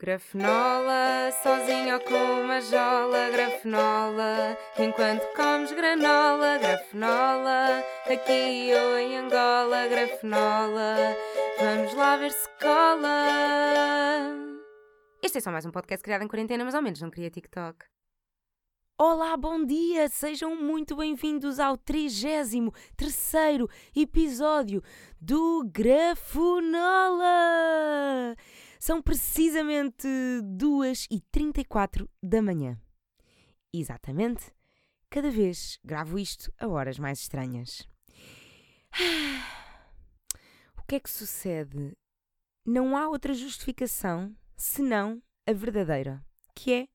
Grafenola, sozinho ou com uma jola, grafenola, enquanto comes granola, grafenola, aqui ou em Angola, grafenola, vamos lá ver se cola. Este é só mais um podcast criado em quarentena, mas ao menos não queria TikTok. Olá, bom dia! Sejam muito bem-vindos ao 33 episódio do Grafenola! São precisamente 2h34 da manhã. Exatamente, cada vez gravo isto a horas mais estranhas. O que é que sucede? Não há outra justificação senão a verdadeira, que é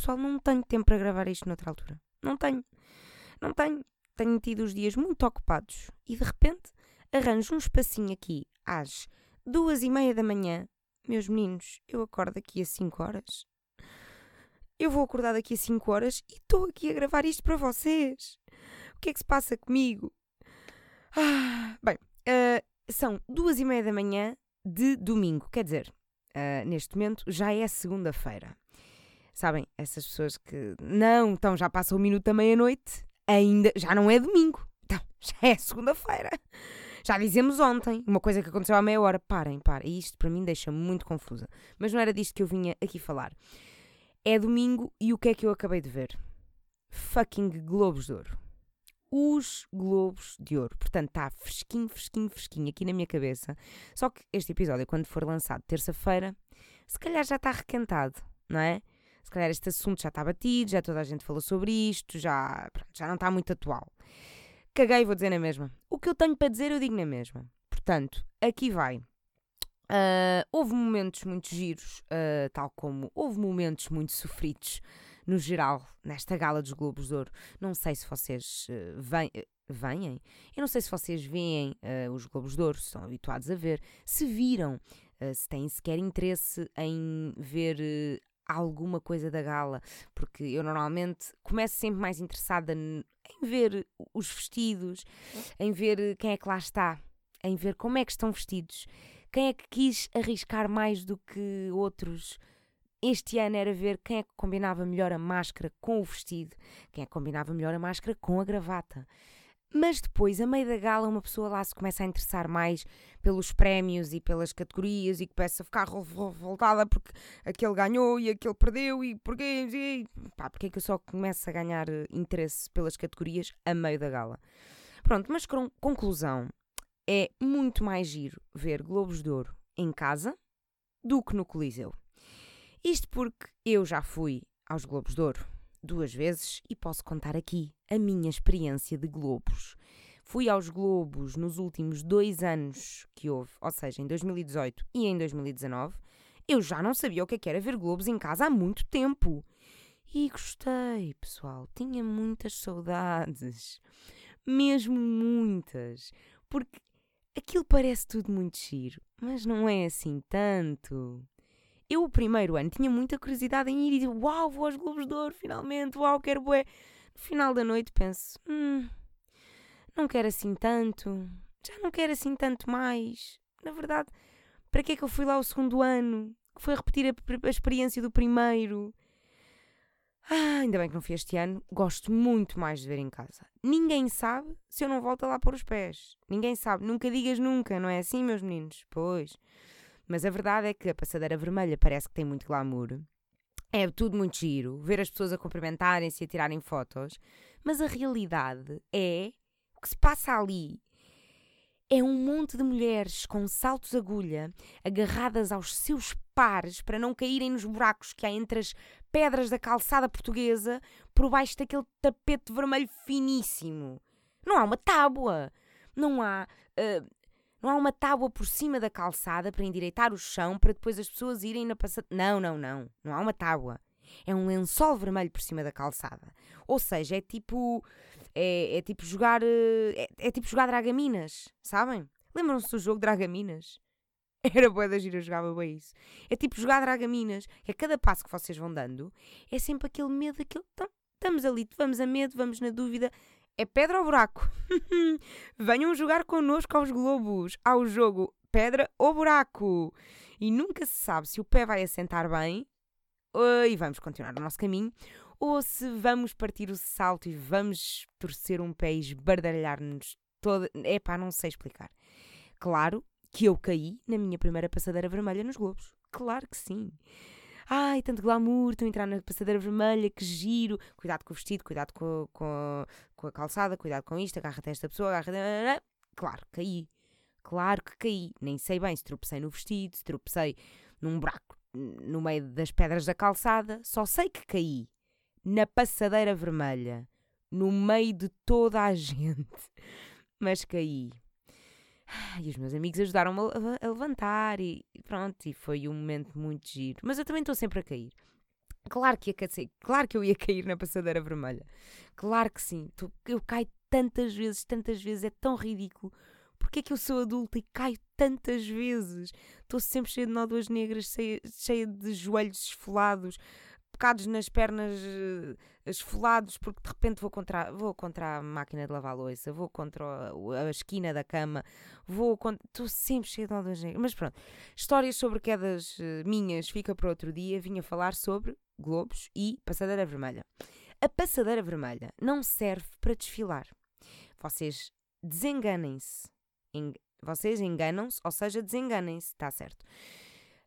pessoal, não tenho tempo para gravar isto noutra altura. Não tenho. Não tenho. Tenho tido os dias muito ocupados e de repente arranjo um espacinho aqui às duas e meia da manhã meus meninos, eu acordo daqui a 5 horas. Eu vou acordar daqui a 5 horas e estou aqui a gravar isto para vocês. O que é que se passa comigo? Ah, bem, uh, são duas e meia da manhã de domingo. Quer dizer, uh, neste momento já é segunda-feira. Sabem, essas pessoas que não, então já passa o minuto da meia-noite, ainda já não é domingo. Então, já é segunda-feira. Já dizemos ontem, uma coisa que aconteceu há meia hora. Parem, parem. Isto para mim deixa muito confusa. Mas não era disto que eu vinha aqui falar. É domingo e o que é que eu acabei de ver? Fucking Globos de Ouro. Os Globos de Ouro. Portanto, está fresquinho, fresquinho, fresquinho aqui na minha cabeça. Só que este episódio, quando for lançado terça-feira, se calhar já está requentado, não é? Se calhar este assunto já está batido, já toda a gente falou sobre isto, já, já não está muito atual. Caguei, vou dizer na mesma. O que eu tenho para dizer, eu digo na mesma. Portanto, aqui vai. Uh, houve momentos muito giros, uh, tal como houve momentos muito sofridos, no geral, nesta gala dos Globos de Ouro. Não sei se vocês uh, vêm. Venham? Eu não sei se vocês veem os Globos de Ouro, se estão habituados a ver, se viram, se têm sequer interesse em ver alguma coisa da gala, porque eu normalmente começo sempre mais interessada em ver os vestidos, em ver quem é que lá está, em ver como é que estão vestidos, quem é que quis arriscar mais do que outros. Este ano era ver quem é que combinava melhor a máscara com o vestido, quem é que combinava melhor a máscara com a gravata. Mas depois, a meio da gala, uma pessoa lá se começa a interessar mais pelos prémios e pelas categorias e começa a ficar revoltada porque aquele ganhou e aquele perdeu e porquê? E, pá, porque é que eu só começo a ganhar eh, interesse pelas categorias a meio da gala? Pronto, mas conclusão, é muito mais giro ver Globos de Ouro em casa do que no Coliseu. Isto porque eu já fui aos Globos de Ouro duas vezes e posso contar aqui a minha experiência de Globos. Fui aos Globos nos últimos dois anos que houve, ou seja, em 2018 e em 2019. Eu já não sabia o que, é que era ver Globos em casa há muito tempo. E gostei, pessoal. Tinha muitas saudades. Mesmo muitas. Porque aquilo parece tudo muito giro, mas não é assim tanto. Eu, o primeiro ano, tinha muita curiosidade em ir e dizer: Uau, vou aos Globos de Ouro, finalmente, uau, quero bué. No final da noite penso: Hum, não quero assim tanto, já não quero assim tanto mais. Na verdade, para que é que eu fui lá o segundo ano? Que foi repetir a, a experiência do primeiro. Ah, ainda bem que não fui este ano. Gosto muito mais de ver em casa. Ninguém sabe se eu não volto lá pôr os pés. Ninguém sabe. Nunca digas nunca, não é assim, meus meninos? Pois. Mas a verdade é que a passadeira vermelha parece que tem muito glamour. É tudo muito giro, ver as pessoas a cumprimentarem-se e a tirarem fotos. Mas a realidade é o que se passa ali. É um monte de mulheres com saltos agulha agarradas aos seus pares para não caírem nos buracos que há entre as pedras da calçada portuguesa por baixo daquele tapete vermelho finíssimo. Não há uma tábua, não há uh, não há uma tábua por cima da calçada para endireitar o chão para depois as pessoas irem na passada. Não, não, não. Não há uma tábua. É um lençol vermelho por cima da calçada. Ou seja, é tipo. É, é tipo jogar. Eh, é, é, tipo jogar Dragaminas, sabem? Lembram-se do jogo Dragaminas? Era boa da gira, eu jogava bem isso. É tipo jogar Dragaminas. É cada passo que vocês vão dando, é sempre aquele medo, aquele. Estamos ali, vamos a medo, vamos na dúvida é pedra ou buraco? Venham jogar connosco aos Globos, ao jogo pedra ou buraco. E nunca se sabe se o pé vai assentar bem e vamos continuar o nosso caminho, ou se vamos partir o salto e vamos torcer um pé e esbardalhar-nos toda. Epá, não sei explicar. Claro que eu caí na minha primeira passadeira vermelha nos Globos. Claro que sim. Ai, tanto glamour, estou a entrar na passadeira vermelha, que giro. Cuidado com o vestido, cuidado com, com, com a calçada, cuidado com isto, agarra-te esta pessoa, agarra-te. Claro, caí. Claro que caí. Nem sei bem se tropecei no vestido, se tropecei num buraco no meio das pedras da calçada. Só sei que caí na passadeira vermelha, no meio de toda a gente. Mas caí. E os meus amigos ajudaram-me a, levantar e pronto, e foi um momento muito giro. Mas eu também estou sempre a cair. Claro que ia claro que eu ia cair na passadeira vermelha. Claro que sim. Eu caio tantas vezes, tantas vezes, é tão ridículo. Porque é que eu sou adulta e caio tantas vezes? Estou sempre cheia de nódoas negras, cheia, cheia de joelhos esfolados, pecados nas pernas uh, esfolados, porque de repente vou contra, vou contra a máquina de lavar a louça, vou contra a, esquina da cama, vou Estou sempre cheia de nódoas negras. Mas pronto, histórias sobre quedas uh, minhas fica para outro dia. Vinha falar sobre globos e passadeira vermelha. A passadeira vermelha não serve para desfilar. Vocês desenganem-se vocês enganam-se, ou seja, desenganem-se, está certo.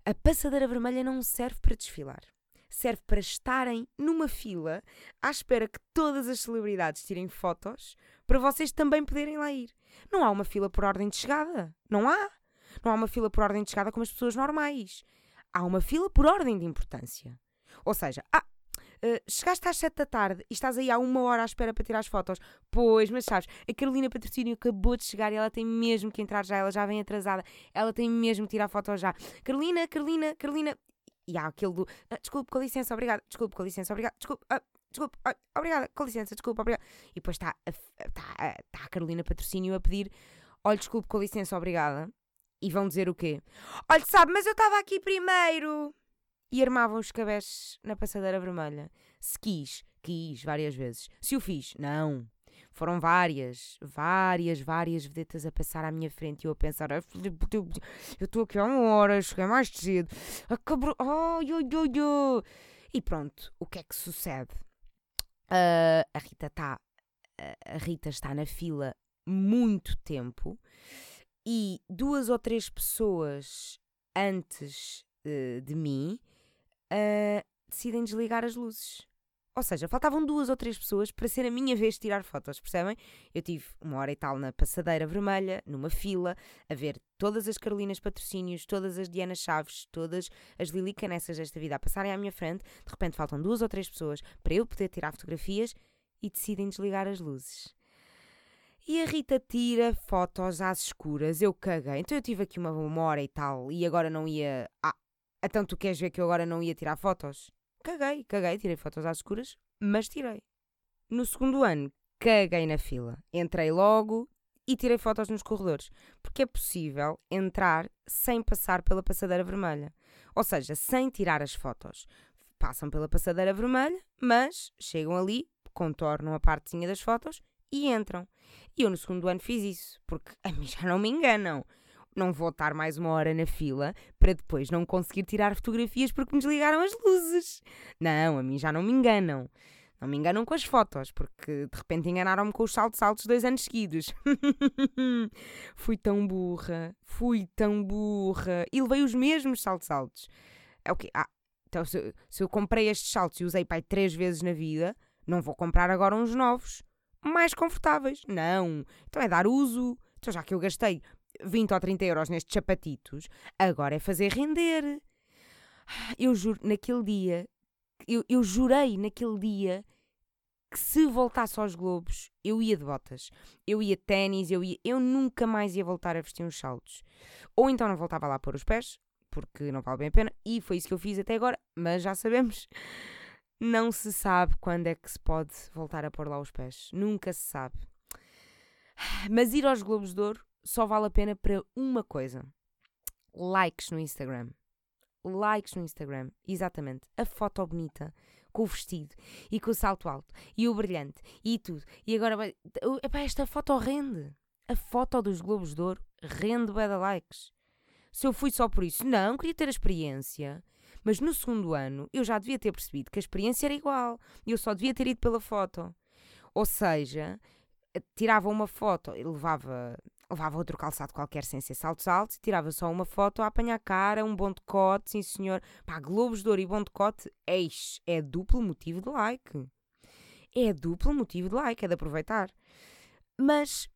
A passadeira vermelha não serve para desfilar. Serve para estarem numa fila à espera que todas as celebridades tirem fotos para vocês também poderem lá ir. Não há uma fila por ordem de chegada. Não há. Não há uma fila por ordem de chegada como as pessoas normais. Há uma fila por ordem de importância. Ou seja, ah, Uh, chegaste às 7 da tarde e estás aí há uma hora à espera para tirar as fotos. Pois, mas sabes, a Carolina Patrocínio acabou de chegar e ela tem mesmo que entrar já, ela já vem atrasada, ela tem mesmo que tirar fotos já. Carolina, Carolina, Carolina. E há aquele do. Ah, desculpe, com licença, obrigada. Desculpe, com licença, obrigada. Desculpe, ah, desculpe, ah, obrigada, com licença, desculpe, obrigada. E depois está a, está, está a Carolina Patrocínio a pedir: olha, desculpe, com licença, obrigada. E vão dizer o quê? Olha, sabe, mas eu estava aqui primeiro e armavam os cabés na passadeira vermelha. Se quis, quis várias vezes. Se o fiz, não. Foram várias, várias, várias vedetas a passar à minha frente e eu a pensar: eu estou aqui há uma hora, cheguei mais cedo, acabou. Ai, ai, ai, ai. E pronto, o que é que sucede? Uh, a Rita está. A Rita está na fila muito tempo e duas ou três pessoas antes uh, de mim uh, decidem desligar as luzes. Ou seja, faltavam duas ou três pessoas para ser a minha vez de tirar fotos, percebem? Eu tive uma hora e tal na passadeira vermelha, numa fila, a ver todas as Carolinas Patrocínios, todas as Diana Chaves, todas as Lili Canessas desta vida a passarem à minha frente. De repente faltam duas ou três pessoas para eu poder tirar fotografias e decidem desligar as luzes. E a Rita tira fotos às escuras, eu caguei. Então eu tive aqui uma, uma hora e tal e agora não ia. Ah, então tu queres ver que eu agora não ia tirar fotos? Caguei, caguei, tirei fotos às escuras, mas tirei. No segundo ano, caguei na fila. Entrei logo e tirei fotos nos corredores, porque é possível entrar sem passar pela passadeira vermelha. Ou seja, sem tirar as fotos. Passam pela passadeira vermelha, mas chegam ali, contornam a partezinha das fotos e entram. E eu no segundo ano fiz isso, porque a mim já não me enganam não vou estar mais uma hora na fila para depois não conseguir tirar fotografias porque me desligaram as luzes. Não, a mim já não me enganam. Não me enganam com as fotos, porque de repente enganaram-me com os saltos altos dois anos seguidos. fui tão burra, fui tão burra. E levei os mesmos saltos altos. É o quê? Ah, então se, se eu comprei estes saltos e usei pai três vezes na vida, não vou comprar agora uns novos, mais confortáveis. Não. Então é dar uso. Então já que eu gastei 20 ou 30 euros nestes sapatitos, agora é fazer render. Eu juro, naquele dia, eu, eu jurei naquele dia que se voltasse aos Globos, eu ia de botas. Eu ia de ténis, eu, ia, eu nunca mais ia voltar a vestir uns saltos. Ou então não voltava lá pôr os pés, porque não vale bem a pena, e foi isso que eu fiz até agora, mas já sabemos. Não se sabe quando é que se pode voltar a pôr lá os pés. Nunca se sabe. Mas ir aos Globos de Ouro só vale a pena para uma coisa: likes no Instagram. Likes no Instagram, exatamente. A foto bonita, com o vestido e com o salto alto e o brilhante e tudo. E agora. Epá, esta foto rende. A foto dos Globos de Ouro rende bué de likes. se eu fui só por isso. Não, queria ter a experiência. Mas no segundo ano eu já devia ter percebido que a experiência era igual eu só devia ter ido pela foto. Ou seja, tirava uma foto levava, levava outro calçado qualquer sem ser saltos altos, tirava só uma foto a apanhar cara, um bom decote, sim senhor. Pá, Globos de Ouro e bom decote, eis, é duplo motivo de like. É duplo motivo de like, é de aproveitar. Mas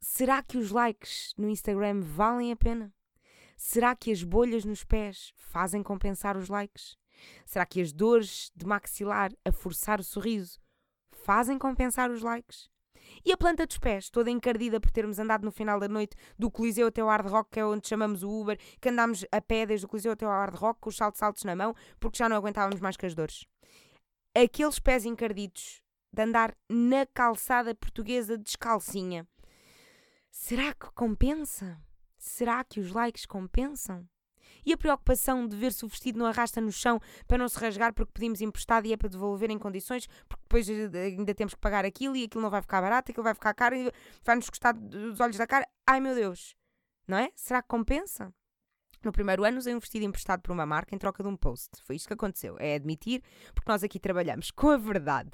será que os likes no Instagram valem a pena? Será que as bolhas nos pés fazem compensar os likes? Será que as dores de maxilar a forçar o sorriso fazem compensar os likes? E a planta dos pés, toda encardida por termos andado no final da noite do Coliseu até o Hard Rock, que é onde chamamos o Uber, que andámos a pé desde o Coliseu até o Hard Rock, com os saltos altos na mão, porque já não aguentávamos mais com as dores. Aqueles pés encardidos de andar na calçada portuguesa descalcinha. Será que compensa? Será que os likes compensam? E a preocupação de ver se o vestido não arrasta no chão para não se rasgar porque pedimos emprestado e é para devolver em condições, porque depois eh, ainda temos que pagar aquilo e aquilo não vai ficar barato, aquilo vai ficar caro e vai-nos custar dos olhos da cara. Ai meu Deus! Não é? Será que compensa? No primeiro ano usei um vestido emprestado por uma marca em troca de um post. Foi isto que aconteceu. É admitir, porque nós aqui trabalhamos com a verdade.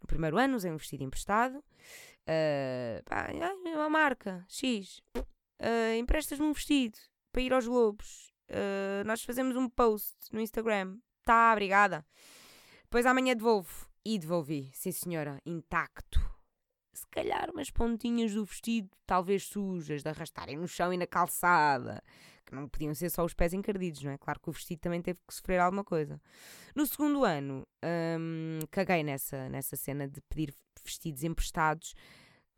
No primeiro ano usei um vestido emprestado. Uh, pá, uma marca, X. Uh, Emprestas-me um vestido para ir aos Globos. Uh, nós fazemos um post no Instagram. Tá, obrigada. Depois amanhã devolvo. E devolvi, sim senhora, intacto. Se calhar umas pontinhas do vestido, talvez sujas, de arrastarem no chão e na calçada. Que não podiam ser só os pés encardidos, não é? Claro que o vestido também teve que sofrer alguma coisa. No segundo ano, hum, caguei nessa, nessa cena de pedir vestidos emprestados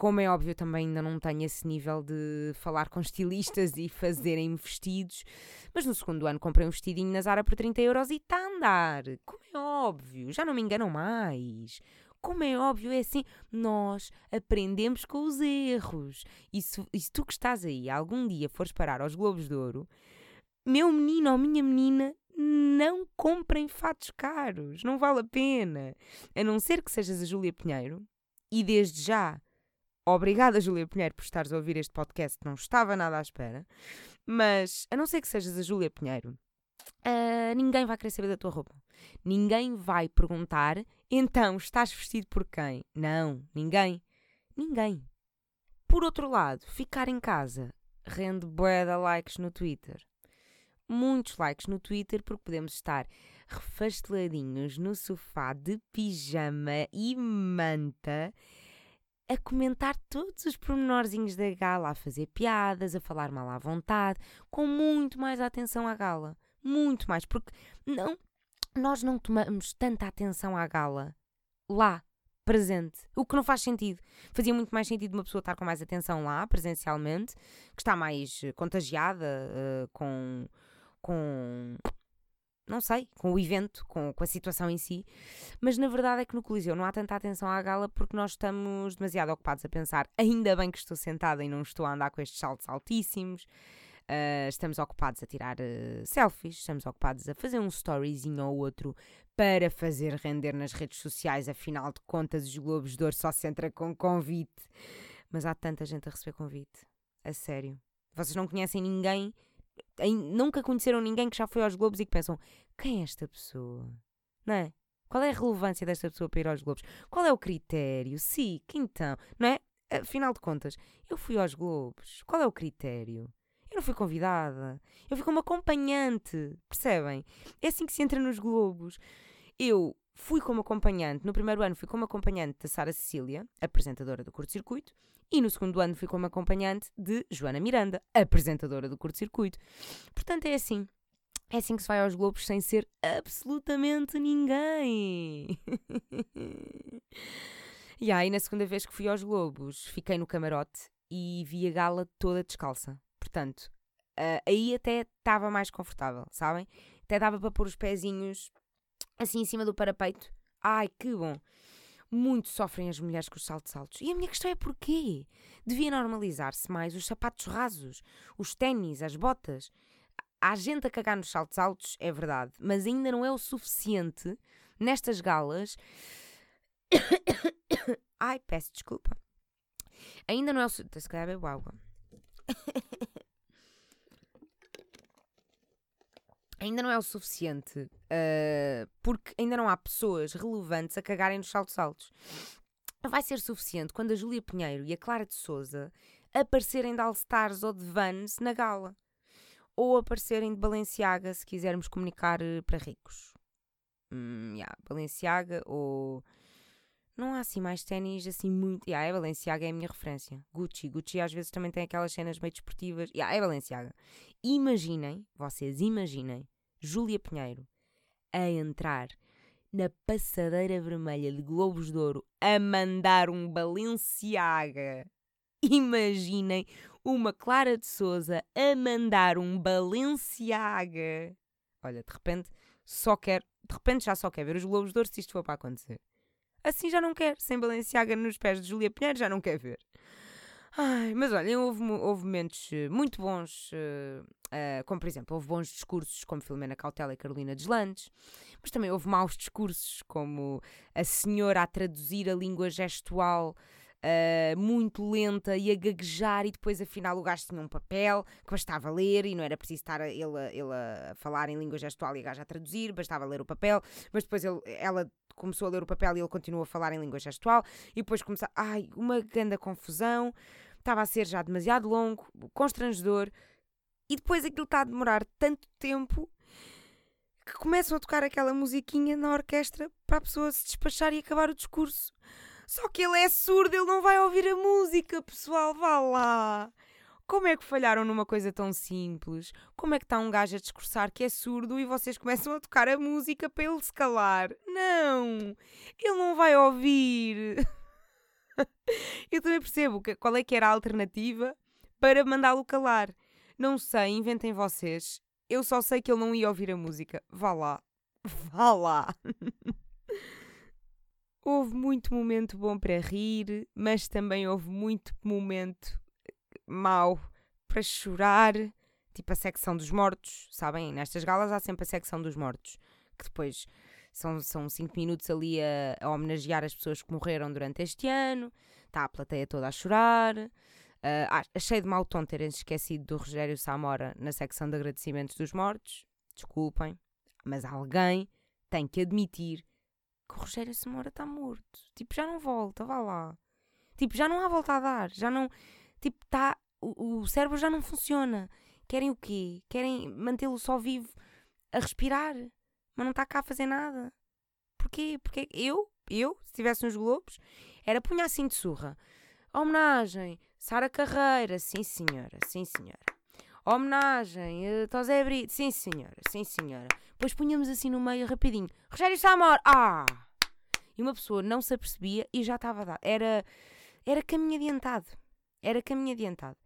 como é óbvio, também ainda não tenho esse nível de falar com estilistas e fazerem-me vestidos. Mas no segundo ano comprei um vestidinho na Zara por 30 euros e está a andar. Como é óbvio, já não me enganam mais. Como é óbvio, é assim, nós aprendemos com os erros. E se, e se tu que estás aí algum dia fores parar aos Globos de Ouro, meu menino ou minha menina, não comprem fatos caros. Não vale a pena. A não ser que sejas a Júlia Pinheiro. E desde já Obrigada, Júlia Pinheiro, por estares a ouvir este podcast, não estava nada à espera. Mas, a não ser que sejas a Júlia Pinheiro, uh, ninguém vai querer saber da tua roupa. Ninguém vai perguntar, então, estás vestido por quem? Não, ninguém. Ninguém. Por outro lado, ficar em casa rende bué de likes no Twitter. Muitos likes no Twitter porque podemos estar refasteladinhos no sofá de pijama e manta a comentar todos os pormenorzinhos da gala, a fazer piadas, a falar mal à vontade, com muito mais atenção à gala. Muito mais, porque não, nós não tomamos tanta atenção à gala lá, presente. O que não faz sentido. Fazia muito mais sentido uma pessoa estar com mais atenção lá, presencialmente, que está mais eh, contagiada uh, com, com não sei, com o evento, com, com a situação em si, mas na verdade é que no Coliseu não há tanta atenção à gala porque nós estamos demasiado ocupados a pensar, ainda bem que estou sentada e não estou a andar com estes saltos altíssimos, uh, estamos ocupados a tirar uh, selfies, estamos ocupados a fazer um storyzinho ou outro para fazer render nas redes sociais, afinal de contas os Globos de Ouro só se entra com convite, mas há tanta gente a receber convite, a sério. Vocês não conhecem ninguém nunca conheceram ninguém que já foi aos Globos e que pensam: quem é esta pessoa? Não é? Qual é a relevância desta pessoa para ir aos Globos? Qual é o critério? Sim, que então, não é? Afinal de contas, eu fui aos Globos. Qual é o critério? Eu não fui convidada. Eu fui como acompanhante. Percebem? É assim que se entra nos Globos. Eu fui como acompanhante, no primeiro ano fui como acompanhante da Sara Cecília, apresentadora do curto-circuito, e no segundo ano fui como acompanhante de Joana Miranda, apresentadora do curto-circuito. Portanto, é assim. É assim que se vai aos Globos sem ser absolutamente ninguém. e aí, na segunda vez que fui aos Globos, fiquei no camarote e vi a gala toda descalça. Portanto, uh, aí até estava mais confortável, sabem? Até dava para pôr os pezinhos assim em cima do parapeito. Ai, que bom! Muito sofrem as mulheres com os saltos altos. E a minha questão é porquê? Devia normalizar-se mais os sapatos rasos, os ténis, as botas. Há gente a cagar nos saltos altos, é verdade, mas ainda não é o suficiente nestas galas. Ai, peço desculpa. Ainda não é o suficiente. Se calhar bebo água. Ainda não é o suficiente, uh, porque ainda não há pessoas relevantes a cagarem nos saltos altos. Vai ser suficiente quando a Júlia Pinheiro e a Clara de Souza aparecerem de All-Stars ou de Vans na gala. Ou aparecerem de Balenciaga, se quisermos comunicar uh, para ricos. Hum, yeah, Balenciaga ou não há assim mais ténis assim muito. Yeah, é Balenciaga, é a minha referência. Gucci. Gucci às vezes também tem aquelas cenas meio desportivas. Yeah, é Balenciaga. Imaginem, vocês imaginem, Júlia Pinheiro a entrar na passadeira vermelha de Globos de Ouro a mandar um Balenciaga. Imaginem uma Clara de Souza a mandar um Balenciaga. Olha, de repente só quer, de repente já só quer ver os Globos de Ouro se isto for para acontecer. Assim já não quer. Sem Balenciaga nos pés de Julia Pinheiro já não quer ver. Ai, mas olhem, houve, houve momentos eh, muito bons, uh, uh, como por exemplo, houve bons discursos como Filomena Cautela e Carolina Deslandes, mas também houve maus discursos, como a senhora a traduzir a língua gestual uh, muito lenta e a gaguejar, e depois afinal o gajo tinha um papel que bastava ler e não era preciso estar ele, ele a falar em língua gestual e a gajo a traduzir, bastava ler o papel, mas depois ele, ela começou a ler o papel e ele continuou a falar em língua gestual, e depois começou, ai, uma grande confusão, estava a ser já demasiado longo, constrangedor, e depois aquilo está a demorar tanto tempo que começam a tocar aquela musiquinha na orquestra para a pessoa se despachar e acabar o discurso. Só que ele é surdo, ele não vai ouvir a música, pessoal, vá lá. Como é que falharam numa coisa tão simples? Como é que está um gajo a discursar que é surdo e vocês começam a tocar a música para ele se calar? Não! Ele não vai ouvir! Eu também percebo qual é que era a alternativa para mandá-lo calar. Não sei, inventem vocês. Eu só sei que ele não ia ouvir a música. Vá lá. Vá lá. houve muito momento bom para rir, mas também houve muito momento mau para chorar, tipo a secção dos mortos, sabem? Nestas galas há sempre a secção dos mortos, que depois são, são cinco minutos ali a, a homenagear as pessoas que morreram durante este ano, está a plateia toda a chorar. Uh, achei de mau tom terem esquecido do Rogério Samora na secção de agradecimentos dos mortos. Desculpem, mas alguém tem que admitir que o Rogério Samora está morto. Tipo, já não volta, vá lá. Tipo, já não há volta a dar. Já não. Tipo, está o, o cérebro já não funciona. Querem o quê? Querem mantê-lo só vivo a respirar, mas não está cá a fazer nada. Porquê? Porque eu, eu, se tivesse uns globos, era punha assim de surra. Homenagem, Sara Carreira, sim senhora, sim senhora. Homenagem, uh, Tosé Brito, sim senhora, sim senhora. Depois punhamos assim no meio rapidinho. Rogério Samor, ah! E uma pessoa não se apercebia e já estava a dar. Era, era caminho adiantado. Era caminho adiantado.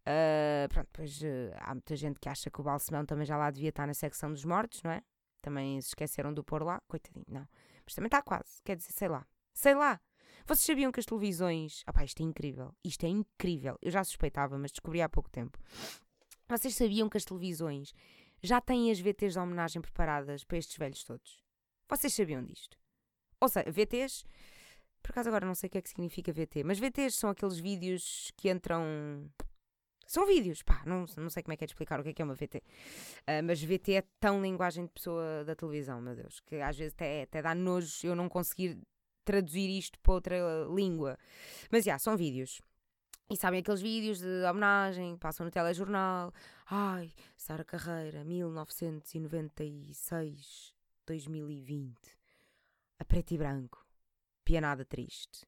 Uh, pronto, pois uh, há muita gente que acha que o Balsemão também já lá devia estar na secção dos mortos, não é? Também se esqueceram do pôr lá, coitadinho, não. Mas também está quase, quer dizer, sei lá. Sei lá. Vocês sabiam que as televisões. Ah isto é incrível. Isto é incrível. Eu já suspeitava, mas descobri há pouco tempo. Vocês sabiam que as televisões já têm as VTs de homenagem preparadas para estes velhos todos? Vocês sabiam disto? Ou seja, VTs. Por acaso agora não sei o que é que significa VT, mas VTs são aqueles vídeos que entram são vídeos, pá, não, não sei como é que é de explicar o que é que é uma VT. Uh, ah, mas VT é tão linguagem de pessoa da televisão, meu Deus, que às vezes até, até dá nojo eu não conseguir traduzir isto para outra língua. Mas já, são vídeos. E sabem aqueles vídeos de homenagem, passam no telejornal. Ai, Sara Carreira, 1996, 2020. A preto e branco. Pianada triste.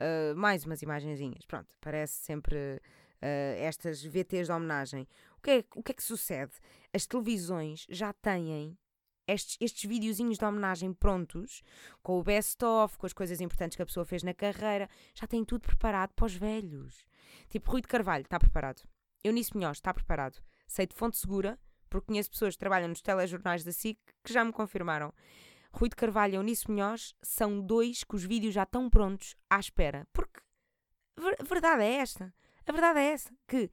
Uh, mais umas imagenzinhas. Pronto, parece sempre uh, estas VTs de homenagem. O que, é, o que é que sucede? As televisões já têm estes, estes videozinhos de homenagem prontos, com o best-of, com as coisas importantes que a pessoa fez na carreira, já têm tudo preparado para os velhos. Tipo, Rui de Carvalho está preparado. Eunice Minhoz está preparado. Sei de fonte segura, porque conheço pessoas que trabalham nos telejornais da SIC que já me confirmaram. Rui de Carvalho e Eunice Minhoz são dois que os vídeos já estão prontos à espera. Porque a verdade é esta. A verdade é essa, que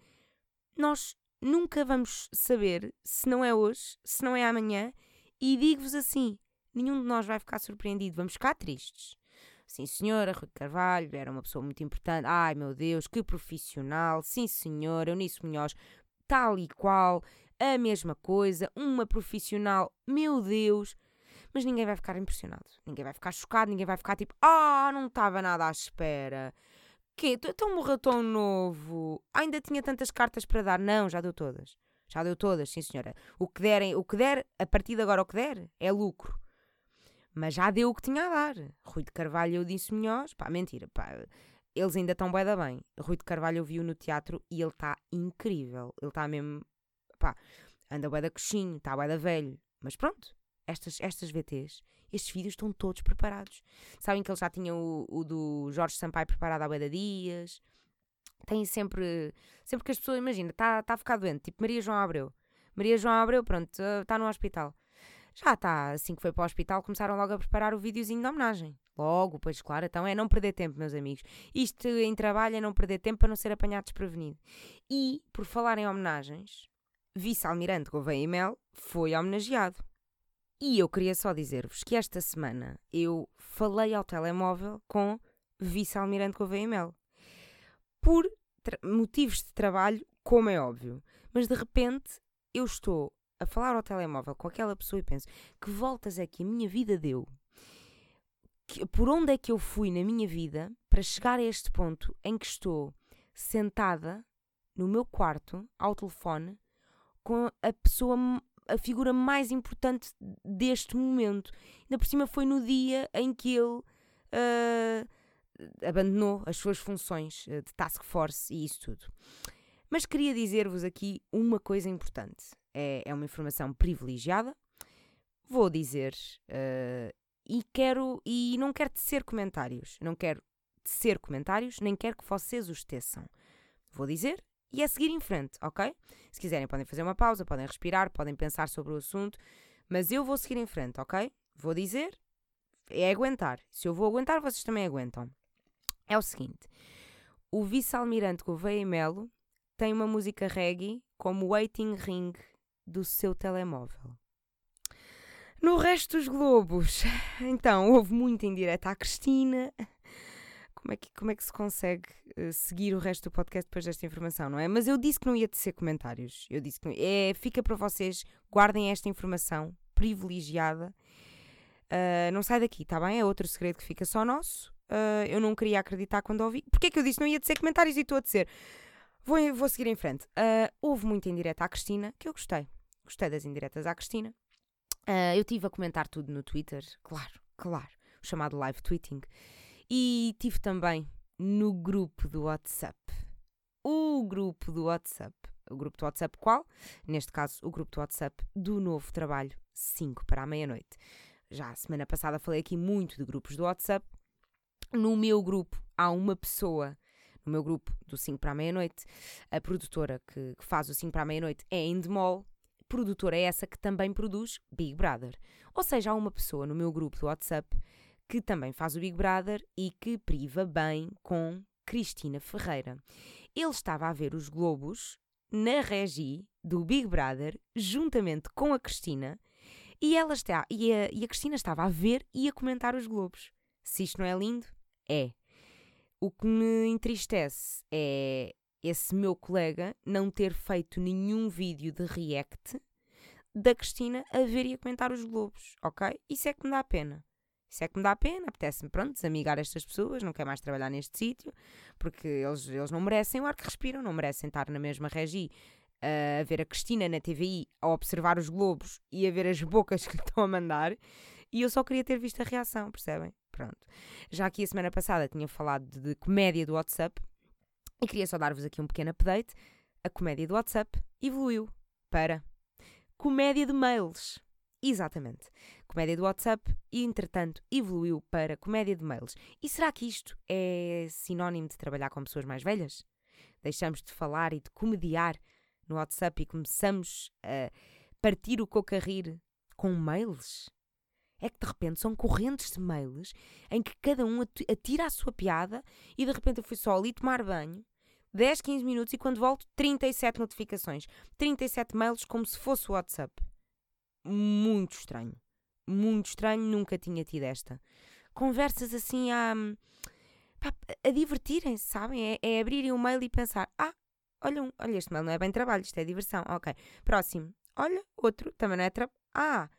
nós nunca vamos saber se não é hoje, se não é amanhã, e digo-vos assim: nenhum de nós vai ficar surpreendido, vamos ficar tristes. Sim, senhora, Rui Carvalho era uma pessoa muito importante. Ai, meu Deus, que profissional. Sim, senhora, Eunice Munhoz, tal e qual. a mesma coisa, uma profissional, meu Deus. Mas ninguém vai ficar impressionado, ninguém vai ficar chocado, ninguém vai ficar tipo, ah, não estava nada à espera. Que? Então morreu tão novo. Ainda tinha tantas cartas para dar. Não, já deu todas. Já deu todas, sim senhora. O que derem, o que der, a partir de agora o que der, é lucro. Mas já deu o que tinha a dar. Rui de Carvalho eu disse melhor. Pá, mentira, pá. Eles ainda estão bué da bem. Rui de Carvalho eu vi-o no teatro e ele está incrível. Ele está mesmo, pá, anda bué da coxinho, está bué da velho. Mas pronto, estas, estas VTs, estes vídeos estão todos preparados. Sabem que ele já tinha o, o do Jorge Sampaio preparado há bué da dias. Tem sempre, sempre que as pessoas, imagina, está tá a ficar doente, tipo Maria João Abreu. Maria João Abreu, pronto, está no hospital. Já está, assim que foi para o hospital, começaram logo a preparar o videozinho de homenagem. Logo, pois claro, então é não perder tempo, meus amigos. Isto em trabalho é não perder tempo para não ser apanhado desprevenido. E, por falar em homenagens, Vice-Almirante Gouveia e Mel foi homenageado. E eu queria só dizer-vos que esta semana eu falei ao telemóvel com Vice-Almirante Gouveia e Mel. Por motivos de trabalho, como é óbvio. Mas de repente eu estou a falar ao telemóvel com aquela pessoa e penso que voltas é que a minha vida deu? Que, por onde é que eu fui na minha vida para chegar a este ponto em que estou sentada no meu quarto ao telefone com a pessoa, a figura mais importante deste momento? Ainda por cima foi no dia em que ele uh, abandonou as suas funções ah, de task force e isso tudo. Mas queria dizer-vos aqui uma coisa importante é, é uma informação privilegiada. Vou dizer, uh, e quero, e não quero tecer comentários, não quero tecer comentários, nem quero que vocês os teçam. Vou dizer e é seguir em frente, ok? Se quiserem, podem fazer uma pausa, podem respirar, podem pensar sobre o assunto, mas eu vou seguir em frente, ok? Vou dizer, é aguentar. Se eu vou aguentar, vocês também aguentam. É o seguinte: o vice-almirante Gouveia e Melo tem uma música reggae como Waiting Ring do seu telemóvel. No resto dos globos, então, houve muito em direto à Cristina. Como é, que, como é que se consegue uh, seguir o resto do podcast depois desta informação, não é? Mas eu disse que não ia tecer comentários. Eu disse que não, é, fica para vocês, guardem esta informação privilegiada. Uh, não sai daqui, tá bem? É outro segredo que fica só nosso. Uh, eu não queria acreditar quando ouvi. Porquê é que eu disse que não ia tecer comentários e estou a dizer? Vou, vou seguir em frente. Uh, houve muito em direto à Cristina, que eu gostei. Gostei das indiretas à Cristina. Eu tive a comentar tudo no Twitter, claro, claro, o chamado live tweeting. E tive também no grupo do WhatsApp. O grupo do WhatsApp. O grupo do WhatsApp qual? Neste caso, o grupo do WhatsApp do novo trabalho, 5 para a meia-noite. Já a semana passada falei aqui muito de grupos do WhatsApp. No meu grupo há uma pessoa no meu grupo do 5 para a meia-noite. A produtora que, que, faz o 5 para a meia-noite é Endemol. Produtora é essa que também produz Big Brother. Ou seja, há uma pessoa no meu grupo do WhatsApp que também faz o Big Brother e que priva bem com Cristina Ferreira. Ele estava a ver os Globos na regi do Big Brother, juntamente com a Cristina, e, ela está, e, a, e a Cristina estava a ver e a comentar os Globos. Se isto não é lindo, é. O que me entristece é esse meu colega não ter feito nenhum vídeo de react da Cristina a ver e a comentar os Globos, ok? Isso é que me dá pena. Isso é que me dá pena, apetece-me, pronto, desamigar estas pessoas, não quero mais trabalhar neste sítio, porque eles, eles não merecem o ar que respiram, não merecem estar na mesma regi uh, a ver a Cristina na TVI, a observar os globos e a ver as bocas que lhe estão a mandar, e eu só queria ter visto a reação, percebem? Pronto. Já aqui a semana passada tinha falado de, de comédia do WhatsApp e queria só dar-vos aqui um pequeno update. A comédia do WhatsApp evoluiu para comédia de mails. Exatamente. Comédia do WhatsApp e, entretanto, evoluiu para comédia de mails. E será que isto é sinónimo de trabalhar com pessoas mais velhas? Deixamos de falar e de comediar no WhatsApp e começamos a partir o coco a rir com mails? é que de repente são correntes de mails em que cada um atira a sua piada e de repente eu fui só ali tomar banho, 10, 15 minutos e quando volto 37 notificações, 37 mails como se fosse o WhatsApp. Muito estranho. Muito estranho, nunca tinha tido esta. Conversas assim a, a divertirem-se, sabem? É, é abrirem o mail e pensar: ah, Olha, olha, este mail não é bem trabalho, isto é diversão. Ok. Próximo. Olha, outro, também não é trabalho. Ah,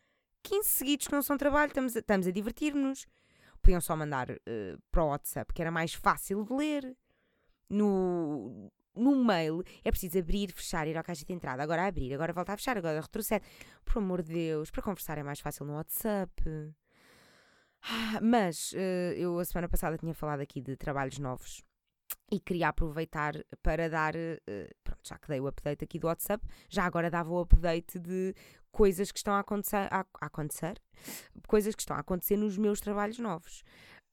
15 seguidos que não são trabalho, estamos a, estamos a divertir-nos. Podiam só mandar uh, para o WhatsApp, que era mais fácil de ler. No, no mail é preciso abrir, fechar, ir à caixa de entrada, agora abrir, agora voltar a fechar, agora retrocede. Por amor de Deus, para conversar é mais fácil no WhatsApp. Ah, mas uh, eu a semana passada tinha falado aqui de trabalhos novos e queria aproveitar para dar, uh, pronto, já que dei o update aqui do WhatsApp, já agora dava o update de coisas que estão a acontecer, a, acontecer coisas que estão a acontecer nos meus trabalhos novos.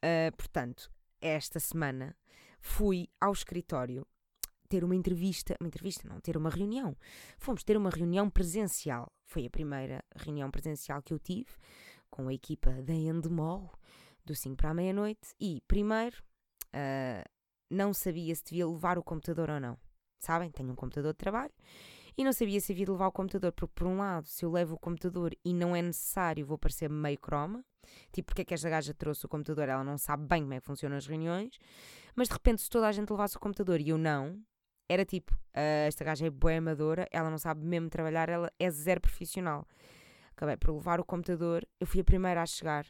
Uh, portanto, esta semana fui ao escritório ter uma entrevista, uma entrevista não, ter uma reunião. Fomos ter uma reunião presencial. Foi a primeira reunião presencial que eu tive com a equipa da Endemol, do 5 para a meia-noite, e primeiro uh, não sabia se devia levar o computador ou não. Sabem? Tenho um computador de trabalho e não sabia se havia de levar o computador, porque por um lado, se eu levo o computador e não é necessário, vou parecer meio croma. Tipo, porque é que esta gaja trouxe o computador? Ela não sabe bem como é que funcionam as reuniões. Mas de repente, se toda a gente levasse o computador e eu não, era tipo, uh, esta gaja é boa amadora, ela não sabe mesmo trabalhar, ela é zero profissional. Acabei por levar o computador, eu fui a primeira a chegar.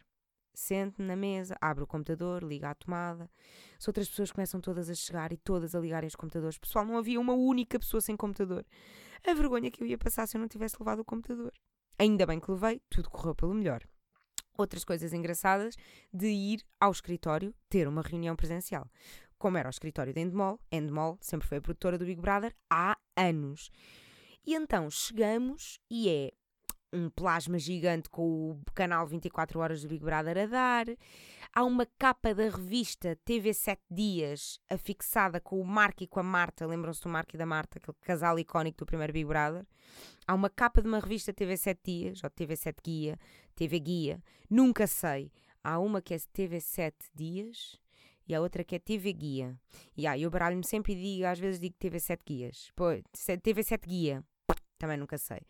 Sento na mesa, abro o computador, ligo à tomada. As outras pessoas começam todas a chegar e todas a ligarem os computadores. Pessoal, não havia uma única pessoa sem computador. A vergonha que eu ia passar se eu não tivesse levado o computador. Ainda bem que levei, tudo correu pelo melhor. Outras coisas engraçadas de ir ao escritório ter uma reunião presencial. Como era o escritório de Endemol, Endemol sempre foi a produtora do Big Brother há anos. E então chegamos e é um plasma gigante com o canal 24 horas do Big Brother a dar. Há uma capa da revista TV 7 Dias afixada com o Marco e com a Marta. Lembram-se do Marco e da Marta, aquele casal icónico do primeiro Big Brother? Há uma capa de uma revista TV 7 Dias, ou TV 7 Guia, TV Guia, nunca sei. Há uma que é TV 7 Dias e a outra que é TV Guia. E aí eu baralho-me sempre e digo, às vezes digo TV 7 Guias. Pois, TV 7 Guia, também nunca sei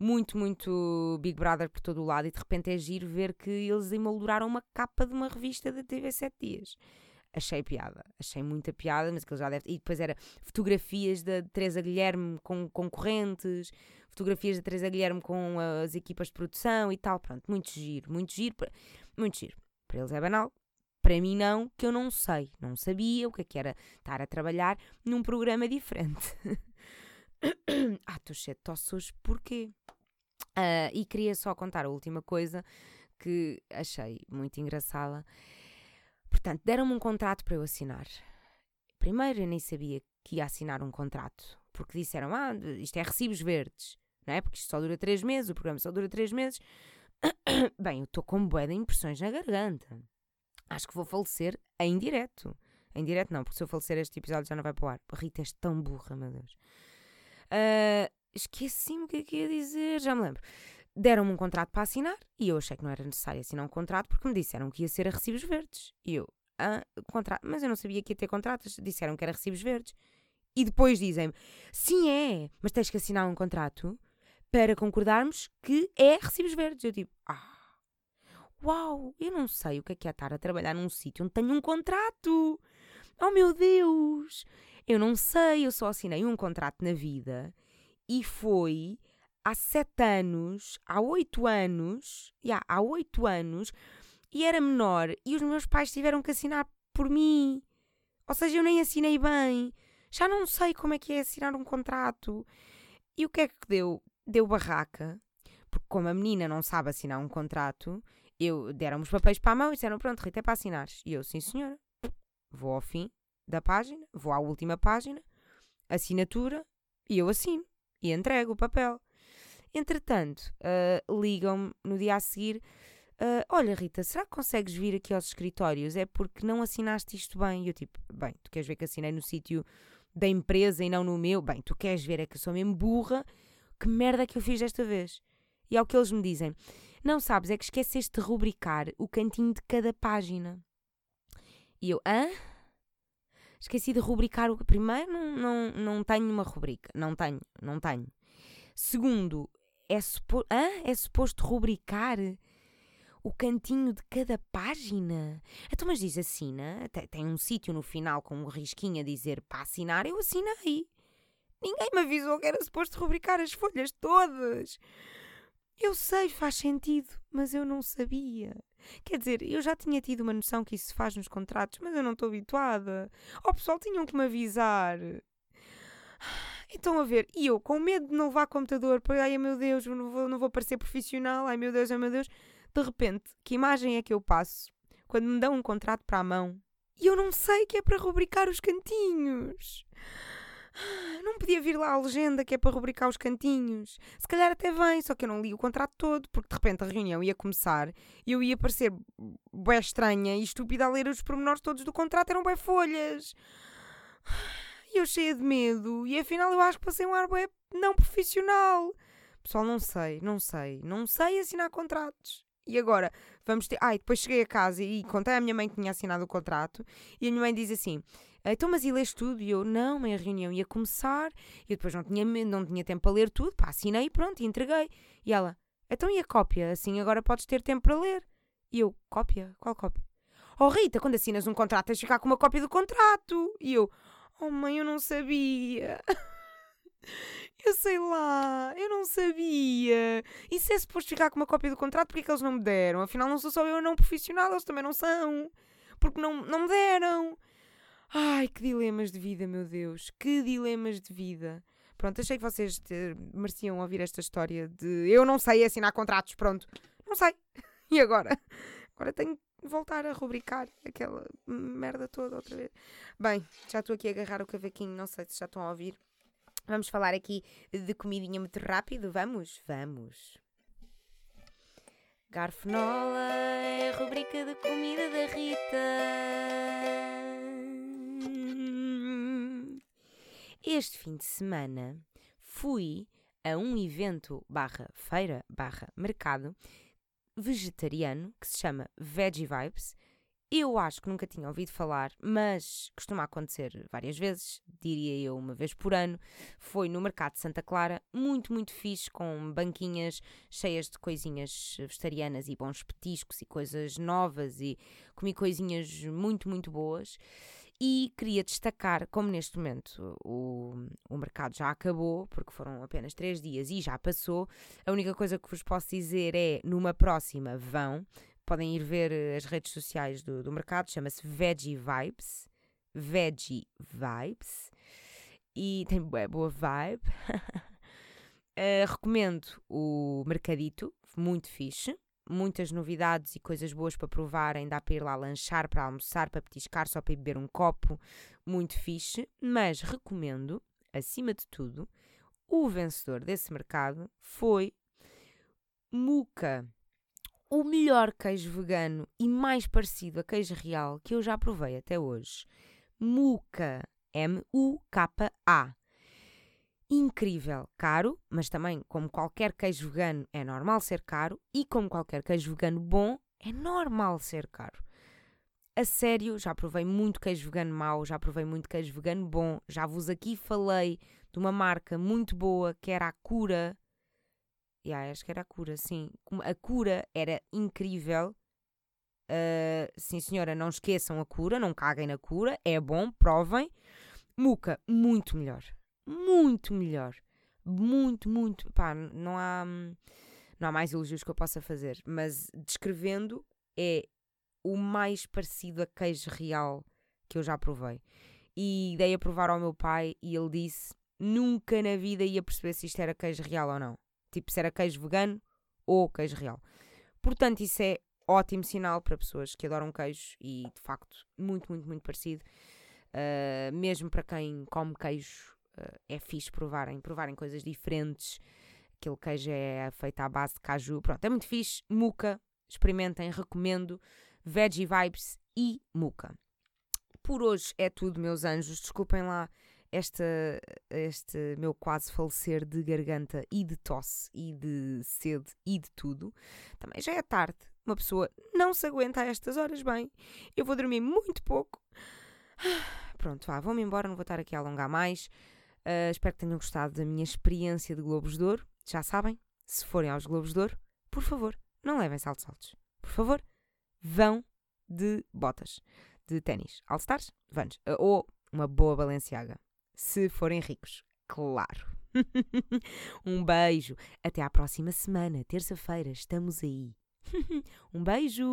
muito, muito Big Brother por todo o lado e de repente é giro ver que eles emolduraram uma capa de uma revista da TV 7 Dias. Achei piada, achei muita piada, mas aquilo já deve. E depois era fotografias da Teresa Guilherme com concorrentes, fotografias da Teresa Guilherme com as equipas de produção e tal. Pronto, muito giro, muito giro, muito giro. Para eles é banal, para mim não, que eu não sei, não sabia o que, é que era estar a trabalhar num programa diferente. ah, estou cheio de tosse hoje, porquê? Uh, e queria só contar a última coisa que achei muito engraçada. Portanto, deram-me um contrato para eu assinar. Primeiro eu nem sabia que ia assinar um contrato, porque disseram, ah, isto é recibos verdes, não é? Porque isto só dura três meses, o programa só dura três meses. Bem, eu estou com bué de impressões na garganta. Acho que vou falecer em direto. Em direto não, porque se eu falecer este episódio já não vai para o ar. Rita, és tão burra, meu Deus. Uh, Esqueci-me o que é que ia dizer, já me lembro. Deram-me um contrato para assinar e eu achei que não era necessário assinar um contrato porque me disseram que ia ser a recibos verdes. E eu, ah, contrato, mas eu não sabia que ia ter contratos, disseram que era recibos verdes. E depois dizem-me, sim é, mas tens que assinar um contrato para concordarmos que é recibos verdes. Eu tipo, ah, uau, eu não sei o que é que é estar a trabalhar num sítio onde tenho um contrato. Oh meu Deus! Eu não sei, eu só assinei um contrato na vida e foi há sete anos, há oito anos, yeah, há oito anos, e era menor, e os meus pais tiveram que assinar por mim. Ou seja, eu nem assinei bem. Já não sei como é que é assinar um contrato. E o que é que deu? Deu barraca. Porque como a menina não sabe assinar um contrato, eu deram os papéis para a mão e disseram, pronto, Rita, é para assinares. E eu, sim senhora, vou ao fim da página, vou à última página, assinatura, e eu assino e entrego o papel. Entretanto, uh, ligam-me no dia a seguir: uh, Olha, Rita, será que consegues vir aqui aos escritórios? É porque não assinaste isto bem. E eu, tipo, bem, tu queres ver que assinei no sítio da empresa e não no meu? Bem, tu queres ver, é que eu sou mesmo burra. Que merda que eu fiz desta vez? E ao que eles me dizem: Não sabes, é que esqueceste de rubricar o cantinho de cada página. E eu, hã? Esqueci de rubricar o. Primeiro, não, não, não tenho uma rubrica. Não tenho, não tenho. Segundo, é, supo... Hã? é suposto rubricar o cantinho de cada página. Então, mas diz assina. Tem, tem um sítio no final com um risquinho a dizer para assinar. Eu assinei. Ninguém me avisou que era suposto rubricar as folhas todas. Eu sei, faz sentido, mas eu não sabia. Quer dizer, eu já tinha tido uma noção que isso se faz nos contratos, mas eu não estou habituada. O pessoal tinham que me avisar. Então, a ver, e eu com medo de não levar computador, para ai meu Deus, não vou, não vou parecer profissional, ai meu Deus, ai meu Deus. De repente, que imagem é que eu passo quando me dão um contrato para a mão e eu não sei que é para rubricar os cantinhos? Não podia vir lá a legenda que é para rubricar os cantinhos. Se calhar até vem, só que eu não li o contrato todo, porque de repente a reunião ia começar e eu ia parecer bué estranha e estúpida a ler os pormenores todos do contrato, eram bué folhas. E eu cheia de medo, e afinal eu acho que passei um ar bué não profissional. Pessoal, não sei, não sei, não sei assinar contratos. E agora, vamos ter. Ai, depois cheguei a casa e contei à minha mãe que tinha assinado o contrato, e a minha mãe diz assim: então, mas e leste tudo? E eu, não, a reunião ia começar, e depois não tinha, não tinha tempo para ler tudo, pá, assinei e pronto, e entreguei. E ela, então e a cópia? Assim agora podes ter tempo para ler. E eu, cópia? Qual cópia? Oh Rita, quando assinas um contrato tens de ficar com uma cópia do contrato. E eu, oh mãe, eu não sabia. eu sei lá, eu não sabia. E se é suposto ficar com uma cópia do contrato, porque é que eles não me deram? Afinal, não sou só eu não profissional, eles também não são. Porque não, não me deram. Ai, que dilemas de vida, meu Deus, que dilemas de vida. Pronto, achei que vocês mereciam ouvir esta história de eu não sei assinar contratos, pronto, não sei. E agora? Agora tenho que voltar a rubricar aquela merda toda outra vez. Bem, já estou aqui a agarrar o cavaquinho, não sei se já estão a ouvir. Vamos falar aqui de comidinha muito rápido, vamos? Vamos. Garfonola é a rubrica de comida da Rita. Este fim de semana fui a um evento barra feira barra mercado vegetariano que se chama Veggie Vibes. Eu acho que nunca tinha ouvido falar, mas costuma acontecer várias vezes, diria eu uma vez por ano. Foi no Mercado de Santa Clara, muito, muito fixe, com banquinhas cheias de coisinhas vegetarianas e bons petiscos e coisas novas e comi coisinhas muito, muito boas. E queria destacar, como neste momento o, o mercado já acabou, porque foram apenas três dias e já passou, a única coisa que vos posso dizer é: numa próxima vão, podem ir ver eh, as redes sociais do, do mercado, chama-se Veggie Vibes. Veggie Vibes. E tem boa, vibe. uh, recomendo o Mercadito, muito fixe muitas novidades e coisas boas para provarem. Dá para ir lá lanchar, para almoçar, para petiscar, só para ir beber um copo. Muito fixe. Mas recomendo, acima de tudo, o vencedor desse mercado foi Muca. O melhor queijo vegano e mais parecido a queijo real que eu já provei até hoje. Muca. M-U-K-A incrível, caro, mas também, como qualquer queijo vegano, é normal ser caro, e como qualquer queijo vegano bom, é normal ser caro. A sério, já provei muito queijo vegano mau, já provei muito queijo vegano bom, já vos aqui falei de uma marca muito boa que era a Cura. Yeah, acho que era a Cura, sim. A Cura era incrível. Uh, sim, senhora, não esqueçam a cura, não caguem na cura, é bom, provem. Muca, muito melhor muito melhor. Muito, muito. Pá, não há, não há mais elogios que eu possa fazer, mas descrevendo é o mais parecido a queijo real que eu já provei. E dei a provar ao meu pai e ele disse: nunca na vida ia perceber se isto era queijo real ou não. Tipo, se era queijo vegano ou queijo real. Portanto, isso é ótimo sinal para pessoas que adoram queijo e de facto muito, muito, muito parecido. Uh, mesmo para quem come queijo é fixe provarem, provarem coisas diferentes. Aquele queijo é feito à base de caju. Pronto, é muito fixe. Muca, experimentem, recomendo. Veggie Vibes e Muca. Por hoje é tudo, meus anjos. Desculpem lá esta, este meu quase falecer de garganta e de tosse e de sede e de tudo. Também já é tarde. Uma pessoa não se aguenta a estas horas bem. Eu vou dormir muito pouco. Pronto, vá, vou-me embora, não vou estar aqui a alongar mais. Uh, espero que tenham gostado da minha experiência de Globos de Ouro. Já sabem, se forem aos Globos de Ouro, por favor, não levem saltos altos. Por favor, vão de botas, de ténis. All Stars, vans. Uh, ou uma boa Balenciaga, se forem ricos. Claro. um beijo. Até à próxima semana, terça-feira. Estamos aí. um beijo.